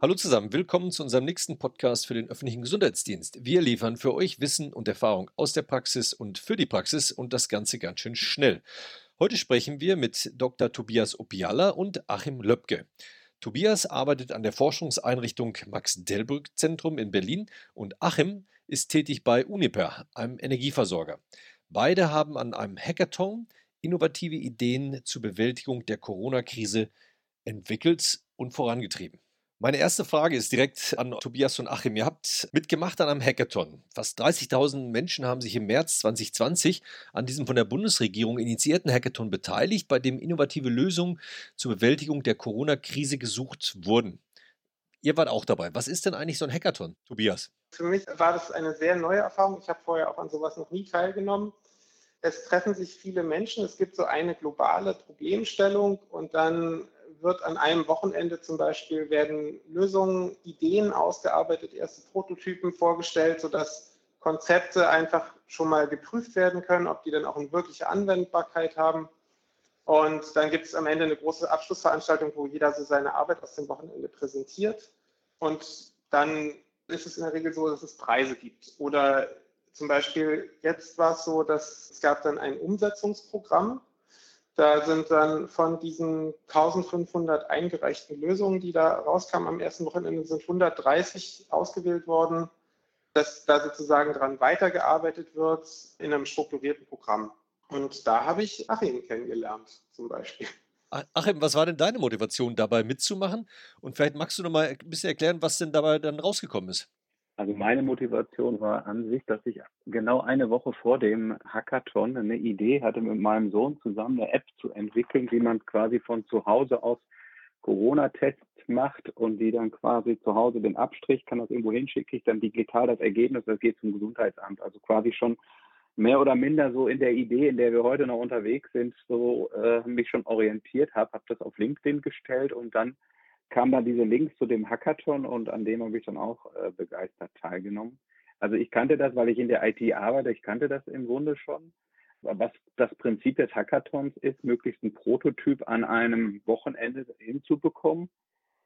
Hallo zusammen, willkommen zu unserem nächsten Podcast für den öffentlichen Gesundheitsdienst. Wir liefern für euch Wissen und Erfahrung aus der Praxis und für die Praxis und das Ganze ganz schön schnell. Heute sprechen wir mit Dr. Tobias Opiala und Achim Löbke. Tobias arbeitet an der Forschungseinrichtung Max-Delbrück-Zentrum in Berlin und Achim ist tätig bei Uniper, einem Energieversorger. Beide haben an einem Hackathon innovative Ideen zur Bewältigung der Corona-Krise entwickelt und vorangetrieben. Meine erste Frage ist direkt an Tobias und Achim. Ihr habt mitgemacht an einem Hackathon. Fast 30.000 Menschen haben sich im März 2020 an diesem von der Bundesregierung initiierten Hackathon beteiligt, bei dem innovative Lösungen zur Bewältigung der Corona-Krise gesucht wurden. Ihr wart auch dabei. Was ist denn eigentlich so ein Hackathon, Tobias? Für mich war das eine sehr neue Erfahrung. Ich habe vorher auch an sowas noch nie teilgenommen. Es treffen sich viele Menschen. Es gibt so eine globale Problemstellung und dann wird an einem Wochenende zum Beispiel werden Lösungen, Ideen ausgearbeitet, erste Prototypen vorgestellt, sodass Konzepte einfach schon mal geprüft werden können, ob die dann auch eine wirkliche Anwendbarkeit haben. Und dann gibt es am Ende eine große Abschlussveranstaltung, wo jeder so seine Arbeit aus dem Wochenende präsentiert. Und dann ist es in der Regel so, dass es Preise gibt. Oder zum Beispiel jetzt war es so, dass es gab dann ein Umsetzungsprogramm da sind dann von diesen 1500 eingereichten Lösungen, die da rauskamen am ersten Wochenende, sind 130 ausgewählt worden, dass da sozusagen dran weitergearbeitet wird in einem strukturierten Programm. Und da habe ich Achim kennengelernt, zum Beispiel. Achim, was war denn deine Motivation dabei mitzumachen? Und vielleicht magst du noch mal ein bisschen erklären, was denn dabei dann rausgekommen ist. Also meine Motivation war an sich, dass ich genau eine Woche vor dem Hackathon eine Idee hatte, mit meinem Sohn zusammen eine App zu entwickeln, wie man quasi von zu Hause aus Corona-Tests macht und die dann quasi zu Hause den Abstrich, kann das irgendwo hinschicken, ich dann digital das Ergebnis, das geht zum Gesundheitsamt. Also quasi schon mehr oder minder so in der Idee, in der wir heute noch unterwegs sind, so äh, mich schon orientiert habe, habe das auf LinkedIn gestellt und dann kam dann diese Links zu dem Hackathon und an dem habe ich dann auch äh, begeistert teilgenommen. Also ich kannte das, weil ich in der IT arbeite, ich kannte das im Grunde schon. Was das Prinzip des Hackathons ist, möglichst einen Prototyp an einem Wochenende hinzubekommen,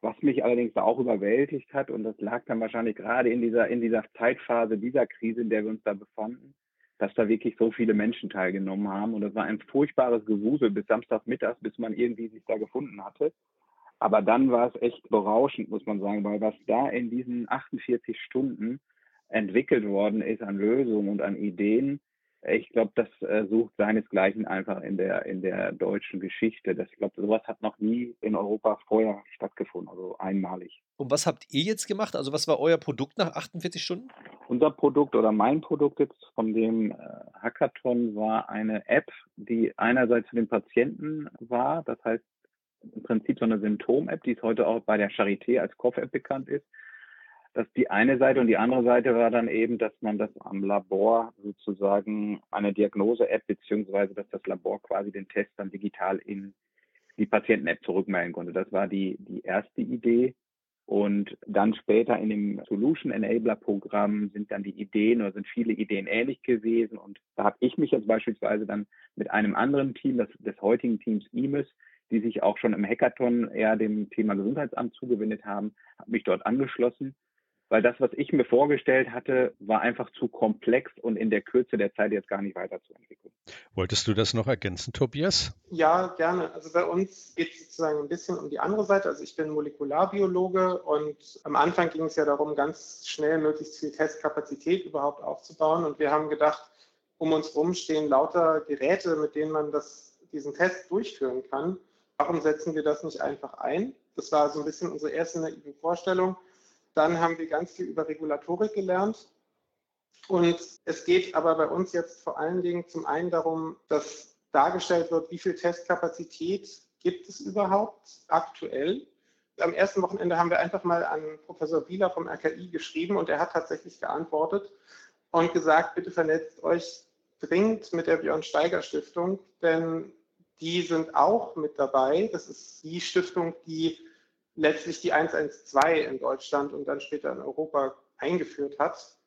was mich allerdings auch überwältigt hat und das lag dann wahrscheinlich gerade in dieser, in dieser Zeitphase dieser Krise, in der wir uns da befanden, dass da wirklich so viele Menschen teilgenommen haben und das war ein furchtbares Gewusel bis Samstagmittags, bis man irgendwie sich da gefunden hatte. Aber dann war es echt berauschend, muss man sagen, weil was da in diesen 48 Stunden entwickelt worden ist an Lösungen und an Ideen, ich glaube, das äh, sucht seinesgleichen einfach in der in der deutschen Geschichte. Das, ich glaube, sowas hat noch nie in Europa vorher stattgefunden, also einmalig. Und was habt ihr jetzt gemacht? Also was war euer Produkt nach 48 Stunden? Unser Produkt oder mein Produkt jetzt von dem äh, Hackathon war eine App, die einerseits für den Patienten war, das heißt, im Prinzip so eine Symptom-App, die es heute auch bei der Charité als Kopf-App bekannt ist. Das ist die eine Seite und die andere Seite war dann eben, dass man das am Labor sozusagen eine Diagnose-App beziehungsweise dass das Labor quasi den Test dann digital in die Patienten-App zurückmelden konnte. Das war die, die erste Idee. Und dann später in dem Solution Enabler Programm sind dann die Ideen oder sind viele Ideen ähnlich gewesen. Und da habe ich mich jetzt beispielsweise dann mit einem anderen Team, das, des heutigen Teams IMIS, die sich auch schon im Hackathon eher dem Thema Gesundheitsamt zugewendet haben, habe mich dort angeschlossen, weil das, was ich mir vorgestellt hatte, war einfach zu komplex und in der Kürze der Zeit jetzt gar nicht weiterzuentwickeln. Wolltest du das noch ergänzen, Tobias? Ja, gerne. Also bei uns geht es sozusagen ein bisschen um die andere Seite. Also ich bin Molekularbiologe und am Anfang ging es ja darum, ganz schnell möglichst viel Testkapazität überhaupt aufzubauen. Und wir haben gedacht, um uns herum stehen lauter Geräte, mit denen man das, diesen Test durchführen kann warum setzen wir das nicht einfach ein? Das war so ein bisschen unsere erste naive Vorstellung. Dann haben wir ganz viel über Regulatorik gelernt. Und es geht aber bei uns jetzt vor allen Dingen zum einen darum, dass dargestellt wird, wie viel Testkapazität gibt es überhaupt aktuell. Am ersten Wochenende haben wir einfach mal an Professor Bieler vom RKI geschrieben und er hat tatsächlich geantwortet und gesagt, bitte vernetzt euch dringend mit der Björn Steiger Stiftung, denn die sind auch mit dabei. Das ist die Stiftung, die letztlich die 112 in Deutschland und dann später in Europa eingeführt hat.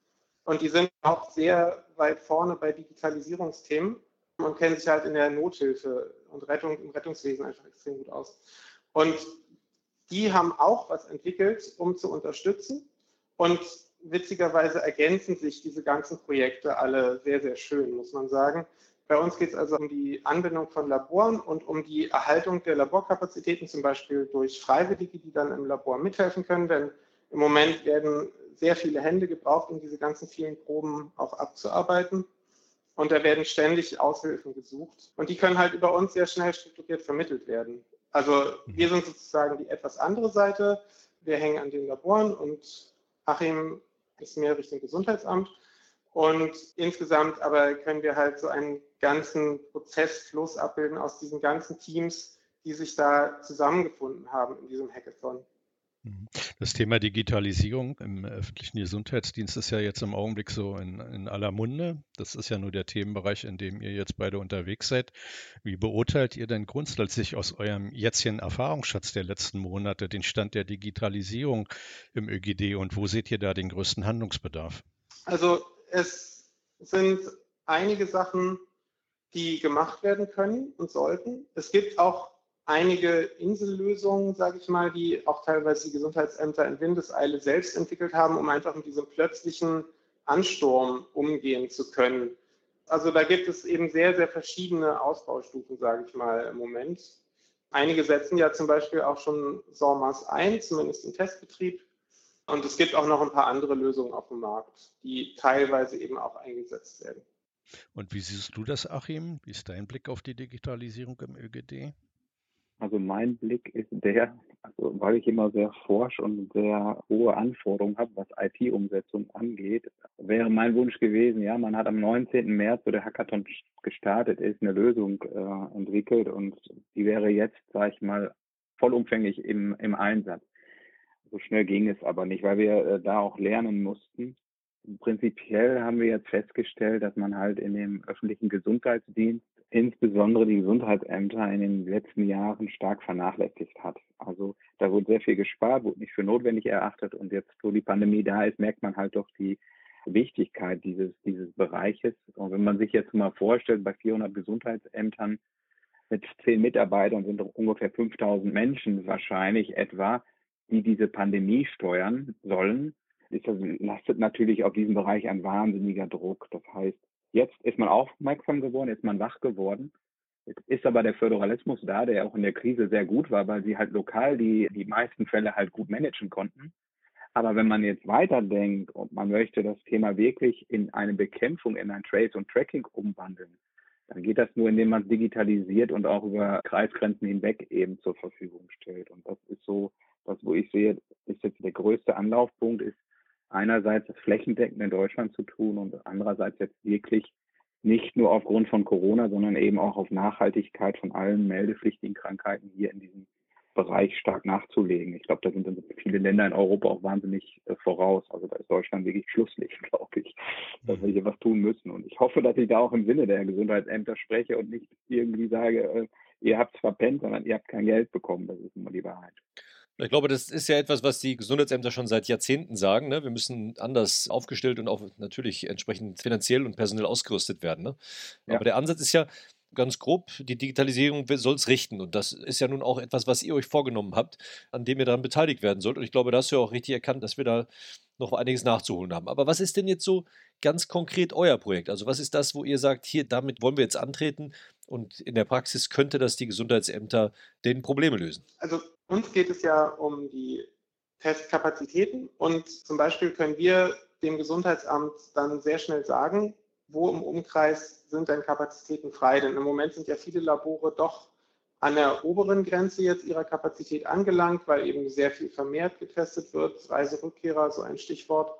Und die sind auch sehr weit vorne bei Digitalisierungsthemen und kennen sich halt in der Nothilfe und Rettung im Rettungswesen einfach extrem gut aus. Und die haben auch was entwickelt, um zu unterstützen. Und witzigerweise ergänzen sich diese ganzen Projekte alle sehr, sehr schön, muss man sagen. Bei uns geht es also um die Anbindung von Laboren und um die Erhaltung der Laborkapazitäten, zum Beispiel durch Freiwillige, die dann im Labor mithelfen können. Denn im Moment werden sehr viele Hände gebraucht, um diese ganzen vielen Proben auch abzuarbeiten. Und da werden ständig Aushilfen gesucht. Und die können halt über uns sehr schnell strukturiert vermittelt werden. Also wir sind sozusagen die etwas andere Seite. Wir hängen an den Laboren und Achim ist mehr Richtung Gesundheitsamt. Und insgesamt aber können wir halt so einen ganzen Prozessfluss abbilden aus diesen ganzen Teams, die sich da zusammengefunden haben in diesem Hackathon. Mhm. Das Thema Digitalisierung im öffentlichen Gesundheitsdienst ist ja jetzt im Augenblick so in, in, aller Munde. Das ist ja nur der Themenbereich, in dem ihr jetzt beide unterwegs seid. Wie beurteilt ihr denn grundsätzlich aus eurem jetzigen Erfahrungsschatz der letzten Monate den Stand der Digitalisierung im ÖGD und wo seht ihr da den größten Handlungsbedarf? Also es sind einige Sachen, die gemacht werden können und sollten. Es gibt auch einige Insellösungen, sage ich mal, die auch teilweise die Gesundheitsämter in Windeseile selbst entwickelt haben, um einfach mit diesem plötzlichen Ansturm umgehen zu können. Also da gibt es eben sehr, sehr verschiedene Ausbaustufen, sage ich mal, im Moment. Einige setzen ja zum Beispiel auch schon SORMAS ein, zumindest im Testbetrieb. Und es gibt auch noch ein paar andere Lösungen auf dem Markt, die teilweise eben auch eingesetzt werden. Und wie siehst du das, Achim? Wie ist dein Blick auf die Digitalisierung im ÖGD? Also mein Blick ist der, also weil ich immer sehr forsch und sehr hohe Anforderungen habe, was IT-Umsetzung angeht, wäre mein Wunsch gewesen, ja, man hat am 19. März, wo der Hackathon gestartet ist, eine Lösung äh, entwickelt und die wäre jetzt, sage ich mal, vollumfänglich im, im Einsatz. So schnell ging es aber nicht, weil wir äh, da auch lernen mussten. Prinzipiell haben wir jetzt festgestellt, dass man halt in dem öffentlichen Gesundheitsdienst insbesondere die Gesundheitsämter in den letzten Jahren stark vernachlässigt hat. Also da wurde sehr viel gespart, wurde nicht für notwendig erachtet und jetzt, wo die Pandemie da ist, merkt man halt doch die Wichtigkeit dieses, dieses Bereiches. Und wenn man sich jetzt mal vorstellt, bei 400 Gesundheitsämtern mit zehn Mitarbeitern sind ungefähr 5000 Menschen wahrscheinlich etwa, die diese Pandemie steuern sollen, ist das, lastet natürlich auf diesem Bereich ein wahnsinniger Druck. Das heißt, Jetzt ist man aufmerksam geworden, ist man wach geworden. Jetzt ist aber der Föderalismus da, der auch in der Krise sehr gut war, weil sie halt lokal die, die meisten Fälle halt gut managen konnten. Aber wenn man jetzt weiterdenkt und man möchte das Thema wirklich in eine Bekämpfung, in ein Trace und Tracking umwandeln, dann geht das nur, indem man digitalisiert und auch über Kreisgrenzen hinweg eben zur Verfügung stellt. Und das ist so, das, wo ich sehe, ist jetzt der größte Anlaufpunkt, ist einerseits das flächendeckend in Deutschland zu tun und andererseits jetzt wirklich nicht nur aufgrund von Corona, sondern eben auch auf Nachhaltigkeit von allen meldepflichtigen Krankheiten hier in diesem Bereich stark nachzulegen. Ich glaube, da sind viele Länder in Europa auch wahnsinnig äh, voraus. Also da ist Deutschland wirklich Schlusslicht, glaube ich, dass wir hier was tun müssen. Und ich hoffe, dass ich da auch im Sinne der Gesundheitsämter spreche und nicht irgendwie sage, äh, ihr habt es verpennt, sondern ihr habt kein Geld bekommen. Das ist immer die Wahrheit. Ich glaube, das ist ja etwas, was die Gesundheitsämter schon seit Jahrzehnten sagen. Ne? Wir müssen anders aufgestellt und auch natürlich entsprechend finanziell und personell ausgerüstet werden. Ne? Ja. Aber der Ansatz ist ja ganz grob, die Digitalisierung soll es richten. Und das ist ja nun auch etwas, was ihr euch vorgenommen habt, an dem ihr daran beteiligt werden sollt. Und ich glaube, da hast du ja auch richtig erkannt, dass wir da noch einiges nachzuholen haben. Aber was ist denn jetzt so ganz konkret euer Projekt? Also was ist das, wo ihr sagt, hier, damit wollen wir jetzt antreten und in der Praxis könnte das die Gesundheitsämter den Probleme lösen? Also uns geht es ja um die Testkapazitäten und zum Beispiel können wir dem Gesundheitsamt dann sehr schnell sagen, wo im Umkreis sind denn Kapazitäten frei? Denn im Moment sind ja viele Labore doch an der oberen Grenze jetzt ihrer Kapazität angelangt, weil eben sehr viel vermehrt getestet wird. Reiserückkehrer, so ein Stichwort.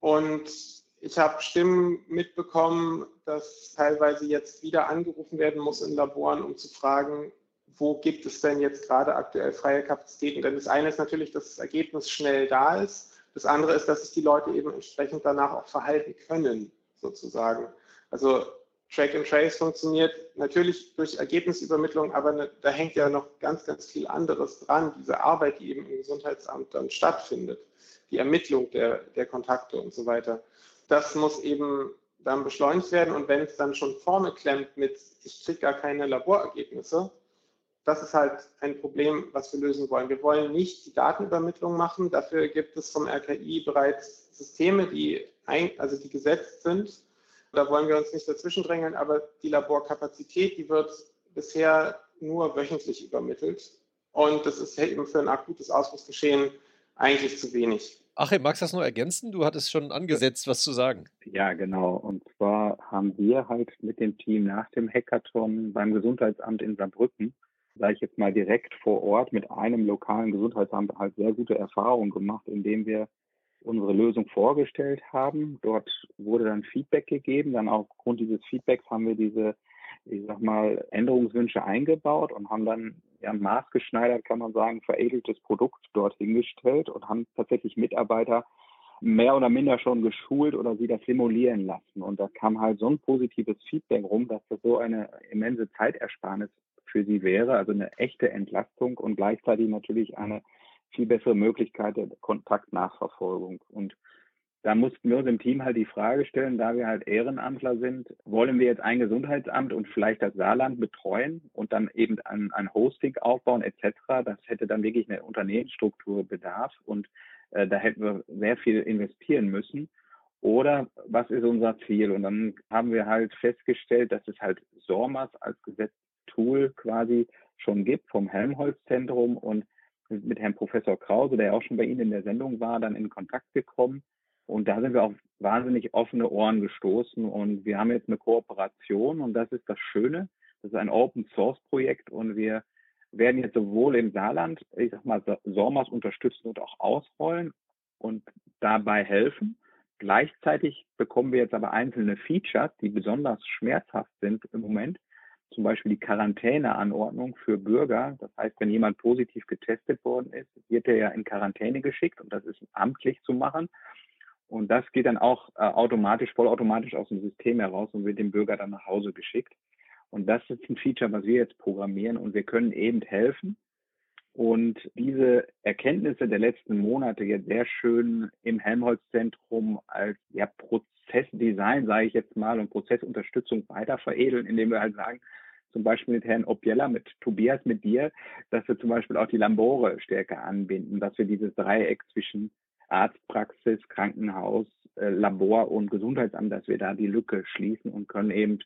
Und ich habe Stimmen mitbekommen, dass teilweise jetzt wieder angerufen werden muss in Laboren, um zu fragen, wo gibt es denn jetzt gerade aktuell freie Kapazitäten? Denn das eine ist natürlich, dass das Ergebnis schnell da ist. Das andere ist, dass sich die Leute eben entsprechend danach auch verhalten können, sozusagen. Also Track and Trace funktioniert natürlich durch Ergebnisübermittlung, aber ne, da hängt ja noch ganz, ganz viel anderes dran, diese Arbeit, die eben im Gesundheitsamt dann stattfindet, die Ermittlung der, der Kontakte und so weiter. Das muss eben dann beschleunigt werden und wenn es dann schon vorne klemmt mit, ich kriege gar keine Laborergebnisse, das ist halt ein Problem, was wir lösen wollen. Wir wollen nicht die Datenübermittlung machen. Dafür gibt es vom RKI bereits Systeme, die, ein, also die gesetzt sind. Da wollen wir uns nicht dazwischen drängeln, aber die Laborkapazität, die wird bisher nur wöchentlich übermittelt. Und das ist eben für ein akutes Ausbruchsgeschehen eigentlich zu wenig. Achim, magst du das nur ergänzen? Du hattest schon angesetzt, was zu sagen. Ja, genau. Und zwar haben wir halt mit dem Team nach dem Hackathon beim Gesundheitsamt in Saarbrücken, sage ich jetzt mal direkt vor Ort, mit einem lokalen Gesundheitsamt halt sehr gute Erfahrungen gemacht, indem wir unsere Lösung vorgestellt haben. Dort wurde dann Feedback gegeben. Dann aufgrund dieses Feedbacks haben wir diese, ich sag mal, Änderungswünsche eingebaut und haben dann ja, maßgeschneidert, kann man sagen, veredeltes Produkt dort hingestellt und haben tatsächlich Mitarbeiter mehr oder minder schon geschult oder sie das simulieren lassen. Und da kam halt so ein positives Feedback rum, dass das so eine immense Zeitersparnis für sie wäre, also eine echte Entlastung und gleichzeitig natürlich eine viel bessere Möglichkeit der Kontaktnachverfolgung. Und da mussten wir uns im Team halt die Frage stellen, da wir halt Ehrenamtler sind, wollen wir jetzt ein Gesundheitsamt und vielleicht das Saarland betreuen und dann eben ein, ein Hosting aufbauen etc. Das hätte dann wirklich eine Unternehmensstruktur bedarf und äh, da hätten wir sehr viel investieren müssen. Oder was ist unser Ziel? Und dann haben wir halt festgestellt, dass es halt SORMAS als Gesetztool quasi schon gibt vom Helmholtz-Zentrum und mit Herrn Professor Krause, der auch schon bei Ihnen in der Sendung war, dann in Kontakt gekommen und da sind wir auf wahnsinnig offene Ohren gestoßen und wir haben jetzt eine Kooperation und das ist das Schöne. Das ist ein Open Source Projekt und wir werden jetzt sowohl im Saarland, ich sag mal, SORMAS unterstützen und auch ausrollen und dabei helfen. Gleichzeitig bekommen wir jetzt aber einzelne Features, die besonders schmerzhaft sind im Moment. Zum Beispiel die Quarantäneanordnung für Bürger. Das heißt, wenn jemand positiv getestet worden ist, wird er ja in Quarantäne geschickt und das ist amtlich zu machen. Und das geht dann auch äh, automatisch, vollautomatisch aus dem System heraus und wird dem Bürger dann nach Hause geschickt. Und das ist ein Feature, was wir jetzt programmieren und wir können eben helfen. Und diese Erkenntnisse der letzten Monate jetzt sehr schön im Helmholtz-Zentrum als ja, Prozessdesign, sage ich jetzt mal, und Prozessunterstützung weiter veredeln, indem wir halt sagen, zum Beispiel mit Herrn Objella, mit Tobias, mit dir, dass wir zum Beispiel auch die Lambore stärker anbinden, dass wir dieses Dreieck zwischen Arztpraxis, Krankenhaus, äh, Labor und Gesundheitsamt, dass wir da die Lücke schließen und können eben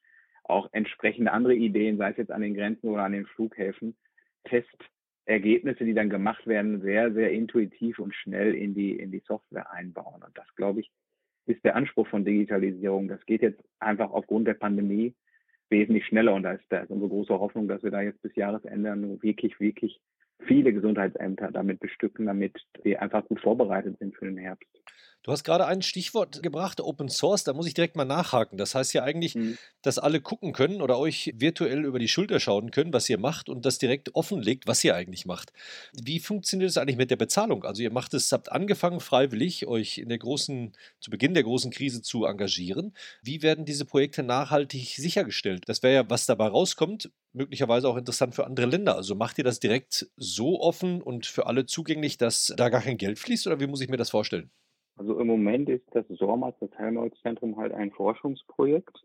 auch entsprechende andere Ideen, sei es jetzt an den Grenzen oder an den Flughäfen, Testergebnisse, die dann gemacht werden, sehr, sehr intuitiv und schnell in die, in die Software einbauen. Und das, glaube ich, ist der Anspruch von Digitalisierung. Das geht jetzt einfach aufgrund der Pandemie wesentlich schneller und da ist, da ist unsere große Hoffnung, dass wir da jetzt bis Jahresende wirklich, wirklich viele Gesundheitsämter damit bestücken, damit sie einfach gut vorbereitet sind für den Herbst. Du hast gerade ein Stichwort gebracht, Open Source, da muss ich direkt mal nachhaken. Das heißt ja eigentlich, mhm. dass alle gucken können oder euch virtuell über die Schulter schauen können, was ihr macht und das direkt offenlegt, was ihr eigentlich macht. Wie funktioniert es eigentlich mit der Bezahlung? Also ihr macht es, habt angefangen freiwillig, euch in der großen, zu Beginn der großen Krise zu engagieren. Wie werden diese Projekte nachhaltig sichergestellt? Das wäre ja, was dabei rauskommt, möglicherweise auch interessant für andere Länder. Also macht ihr das direkt so offen und für alle zugänglich, dass da gar kein Geld fließt oder wie muss ich mir das vorstellen? Also im Moment ist das SORMAS, das Helmholtz-Zentrum, halt ein Forschungsprojekt.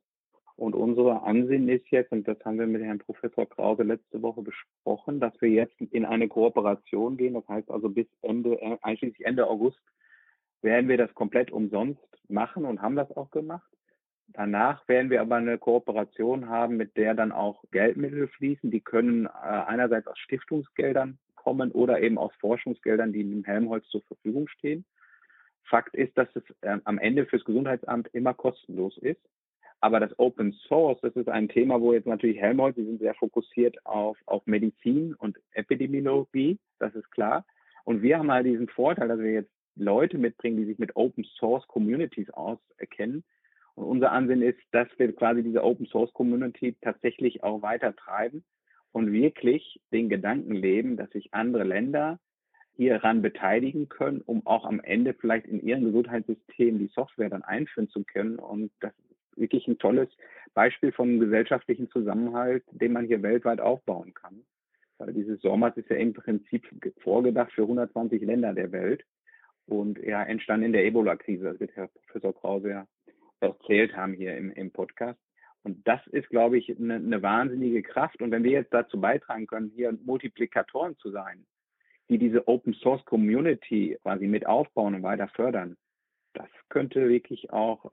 Und unsere Ansinnen ist jetzt, und das haben wir mit Herrn Professor Krause letzte Woche besprochen, dass wir jetzt in eine Kooperation gehen. Das heißt also bis Ende, äh, einschließlich Ende August werden wir das komplett umsonst machen und haben das auch gemacht. Danach werden wir aber eine Kooperation haben, mit der dann auch Geldmittel fließen. Die können äh, einerseits aus Stiftungsgeldern kommen oder eben aus Forschungsgeldern, die dem Helmholtz zur Verfügung stehen. Fakt ist, dass es äh, am Ende fürs Gesundheitsamt immer kostenlos ist. Aber das Open Source, das ist ein Thema, wo jetzt natürlich Helmholtz, die sind sehr fokussiert auf, auf Medizin und Epidemiologie, das ist klar. Und wir haben halt diesen Vorteil, dass wir jetzt Leute mitbringen, die sich mit Open Source Communities auserkennen. Und unser Ansinn ist, dass wir quasi diese Open Source Community tatsächlich auch weiter treiben und wirklich den Gedanken leben, dass sich andere Länder hieran beteiligen können, um auch am Ende vielleicht in ihrem Gesundheitssystem die Software dann einführen zu können. Und das ist wirklich ein tolles Beispiel vom gesellschaftlichen Zusammenhalt, den man hier weltweit aufbauen kann. Weil dieses SORMAS ist ja im Prinzip vorgedacht für 120 Länder der Welt und ja, entstanden in der Ebola-Krise. Das wird Herr Professor Krause ja erzählt haben hier im, im Podcast. Und das ist, glaube ich, eine, eine wahnsinnige Kraft. Und wenn wir jetzt dazu beitragen können, hier Multiplikatoren zu sein, die diese Open Source Community quasi mit aufbauen und weiter fördern, das könnte wirklich auch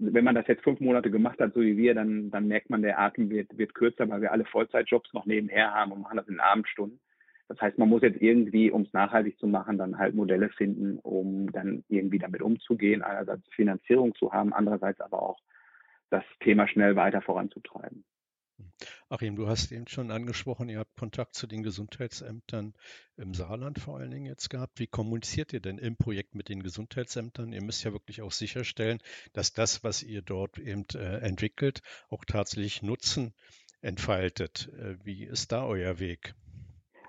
wenn man das jetzt fünf Monate gemacht hat, so wie wir, dann, dann merkt man, der Atem wird, wird kürzer, weil wir alle Vollzeitjobs noch nebenher haben und machen das in Abendstunden. Das heißt, man muss jetzt irgendwie, um es nachhaltig zu machen, dann halt Modelle finden, um dann irgendwie damit umzugehen, einerseits Finanzierung zu haben, andererseits aber auch das Thema schnell weiter voranzutreiben. Achim, du hast eben schon angesprochen, ihr habt Kontakt zu den Gesundheitsämtern im Saarland vor allen Dingen jetzt gehabt. Wie kommuniziert ihr denn im Projekt mit den Gesundheitsämtern? Ihr müsst ja wirklich auch sicherstellen, dass das, was ihr dort eben äh, entwickelt, auch tatsächlich Nutzen entfaltet. Äh, wie ist da euer Weg?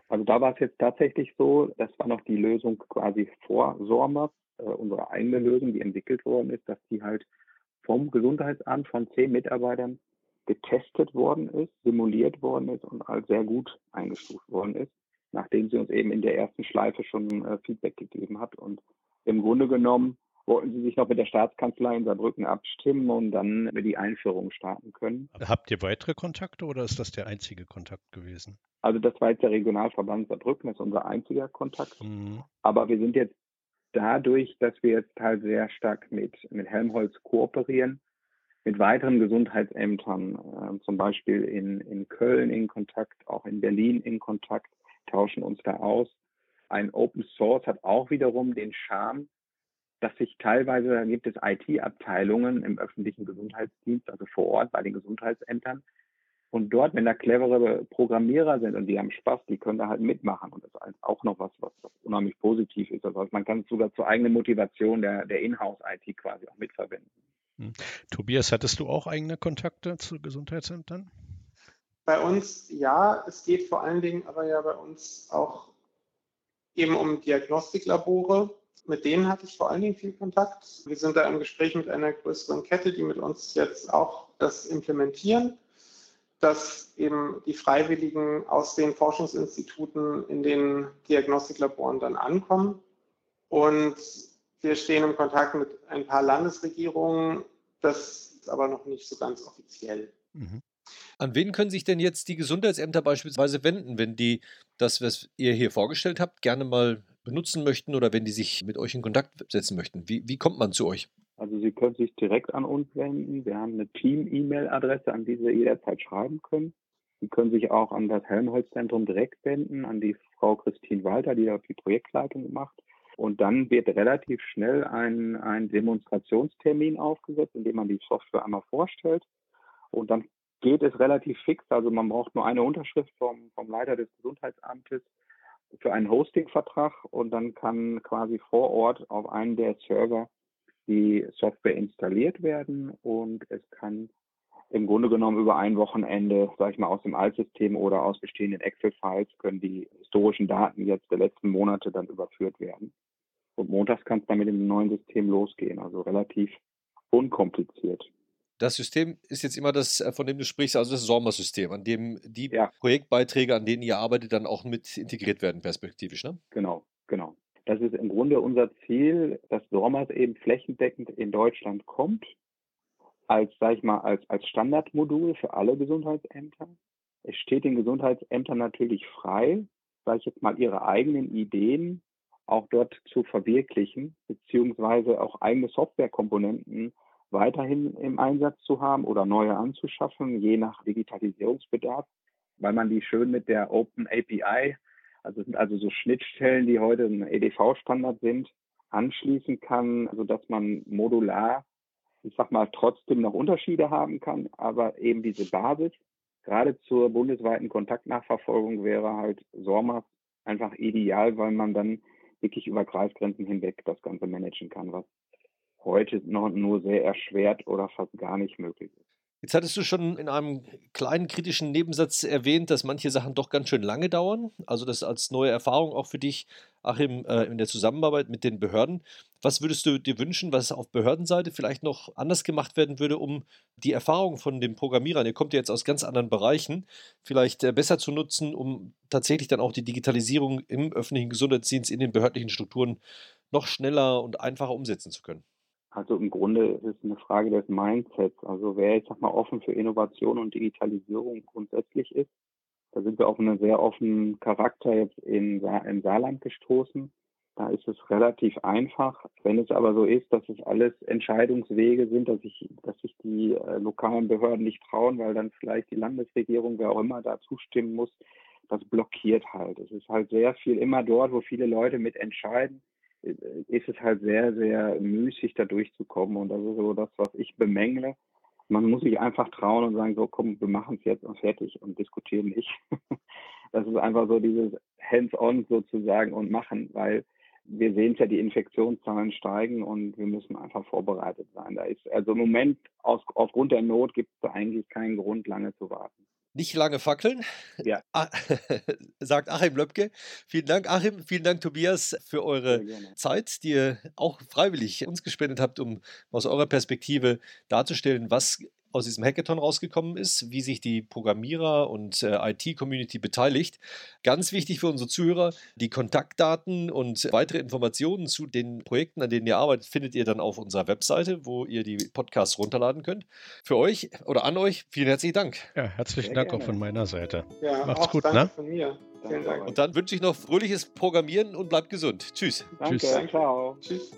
Also da war es jetzt tatsächlich so, das war noch die Lösung quasi vor SORMAS, äh, unsere eigene Lösung, die entwickelt worden ist, dass die halt vom Gesundheitsamt von zehn Mitarbeitern getestet worden ist, simuliert worden ist und als sehr gut eingestuft worden ist, nachdem sie uns eben in der ersten Schleife schon äh, Feedback gegeben hat. Und im Grunde genommen wollten sie sich noch mit der Staatskanzlei in Saarbrücken abstimmen und dann die Einführung starten können. Habt ihr weitere Kontakte oder ist das der einzige Kontakt gewesen? Also das war jetzt der Regionalverband Saarbrücken, das ist unser einziger Kontakt. Mhm. Aber wir sind jetzt dadurch, dass wir jetzt halt sehr stark mit, mit Helmholtz kooperieren, mit weiteren Gesundheitsämtern, äh, zum Beispiel in, in Köln in Kontakt, auch in Berlin in Kontakt, tauschen uns da aus. Ein Open Source hat auch wiederum den Charme, dass sich teilweise, da gibt es IT-Abteilungen im öffentlichen Gesundheitsdienst, also vor Ort bei den Gesundheitsämtern. Und dort, wenn da clevere Programmierer sind und die haben Spaß, die können da halt mitmachen. Und das ist auch noch was, was, was unheimlich positiv ist. Also man kann es sogar zur eigenen Motivation der, der Inhouse-IT quasi auch mitverwenden. Hm. Tobias, hattest du auch eigene Kontakte zu Gesundheitsämtern? Bei uns ja, es geht vor allen Dingen aber ja bei uns auch eben um Diagnostiklabore. Mit denen hatte ich vor allen Dingen viel Kontakt. Wir sind da im Gespräch mit einer größeren Kette, die mit uns jetzt auch das implementieren, dass eben die Freiwilligen aus den Forschungsinstituten in den Diagnostiklaboren dann ankommen. Und wir stehen im Kontakt mit ein paar Landesregierungen. Das ist aber noch nicht so ganz offiziell. Mhm. An wen können sich denn jetzt die Gesundheitsämter beispielsweise wenden, wenn die das, was ihr hier vorgestellt habt, gerne mal benutzen möchten oder wenn die sich mit euch in Kontakt setzen möchten? Wie, wie kommt man zu euch? Also Sie können sich direkt an uns wenden. Wir haben eine Team-E-Mail-Adresse, an die Sie jederzeit schreiben können. Sie können sich auch an das Helmholtz-Zentrum direkt wenden, an die Frau Christine Walter, die da die Projektleitung macht. Und dann wird relativ schnell ein, ein Demonstrationstermin aufgesetzt, in dem man die Software einmal vorstellt. Und dann geht es relativ fix. Also man braucht nur eine Unterschrift vom, vom Leiter des Gesundheitsamtes für einen Hosting-Vertrag und dann kann quasi vor Ort auf einen der Server die Software installiert werden und es kann im Grunde genommen über ein Wochenende, sage ich mal, aus dem Altsystem oder aus bestehenden Excel-Files können die historischen Daten jetzt der letzten Monate dann überführt werden. Und montags kann es dann mit dem neuen System losgehen, also relativ unkompliziert. Das System ist jetzt immer das, äh, von dem du sprichst, also das Sommersystem, an dem die ja. Projektbeiträge, an denen ihr arbeitet, dann auch mit integriert werden, perspektivisch, ne? Genau, genau. Das ist im Grunde unser Ziel, dass Sommers eben flächendeckend in Deutschland kommt, als, sag ich mal, als, als Standardmodul für alle Gesundheitsämter. Es steht den Gesundheitsämtern natürlich frei, sage ich jetzt mal, ihre eigenen Ideen auch dort zu verwirklichen, beziehungsweise auch eigene Softwarekomponenten weiterhin im Einsatz zu haben oder neue anzuschaffen, je nach Digitalisierungsbedarf, weil man die schön mit der Open API, also sind also so Schnittstellen, die heute ein EDV-Standard sind, anschließen kann, sodass man modular, ich sag mal, trotzdem noch Unterschiede haben kann, aber eben diese Basis, gerade zur bundesweiten Kontaktnachverfolgung wäre halt SORMAS einfach ideal, weil man dann wirklich über Kreisgrenzen hinweg das Ganze managen kann, was heute noch nur sehr erschwert oder fast gar nicht möglich ist. Jetzt hattest du schon in einem kleinen kritischen Nebensatz erwähnt, dass manche Sachen doch ganz schön lange dauern. Also das als neue Erfahrung auch für dich, Achim, äh, in der Zusammenarbeit mit den Behörden. Was würdest du dir wünschen, was auf Behördenseite vielleicht noch anders gemacht werden würde, um die Erfahrung von den Programmierern, ihr kommt ja jetzt aus ganz anderen Bereichen, vielleicht äh, besser zu nutzen, um tatsächlich dann auch die Digitalisierung im öffentlichen Gesundheitsdienst in den behördlichen Strukturen noch schneller und einfacher umsetzen zu können? Also im Grunde ist es eine Frage des Mindsets. Also wer jetzt sag mal offen für Innovation und Digitalisierung grundsätzlich ist, da sind wir auf einen sehr offenen Charakter jetzt in, im Saarland gestoßen. Da ist es relativ einfach. Wenn es aber so ist, dass es alles Entscheidungswege sind, dass sich dass sich die äh, lokalen Behörden nicht trauen, weil dann vielleicht die Landesregierung, wer auch immer, da zustimmen muss, das blockiert halt. Es ist halt sehr viel immer dort, wo viele Leute mit entscheiden, äh, ist es halt sehr, sehr müßig, da durchzukommen. Und das ist so das, was ich bemängle. Man muss sich einfach trauen und sagen, so komm, wir machen es jetzt und fertig und diskutieren nicht. das ist einfach so dieses Hands-on sozusagen und machen, weil wir sehen es ja, die Infektionszahlen steigen und wir müssen einfach vorbereitet sein. Da ist also im Moment aus, aufgrund der Not gibt es eigentlich keinen Grund, lange zu warten. Nicht lange fackeln, ja. Ah, sagt Achim Löbke. Vielen Dank, Achim. Vielen Dank, Tobias, für eure Zeit, die ihr auch freiwillig uns gespendet habt, um aus eurer Perspektive darzustellen, was aus diesem Hackathon rausgekommen ist, wie sich die Programmierer und äh, IT-Community beteiligt. Ganz wichtig für unsere Zuhörer, die Kontaktdaten und weitere Informationen zu den Projekten, an denen ihr arbeitet, findet ihr dann auf unserer Webseite, wo ihr die Podcasts runterladen könnt. Für euch oder an euch vielen herzlichen Dank. Ja, herzlichen Sehr Dank gerne. auch von meiner Seite. Ja, Macht's gut, ne? Von mir. Vielen Dank. Und dann wünsche ich noch fröhliches Programmieren und bleibt gesund. Tschüss. Danke, Tschüss. Ciao. Tschüss.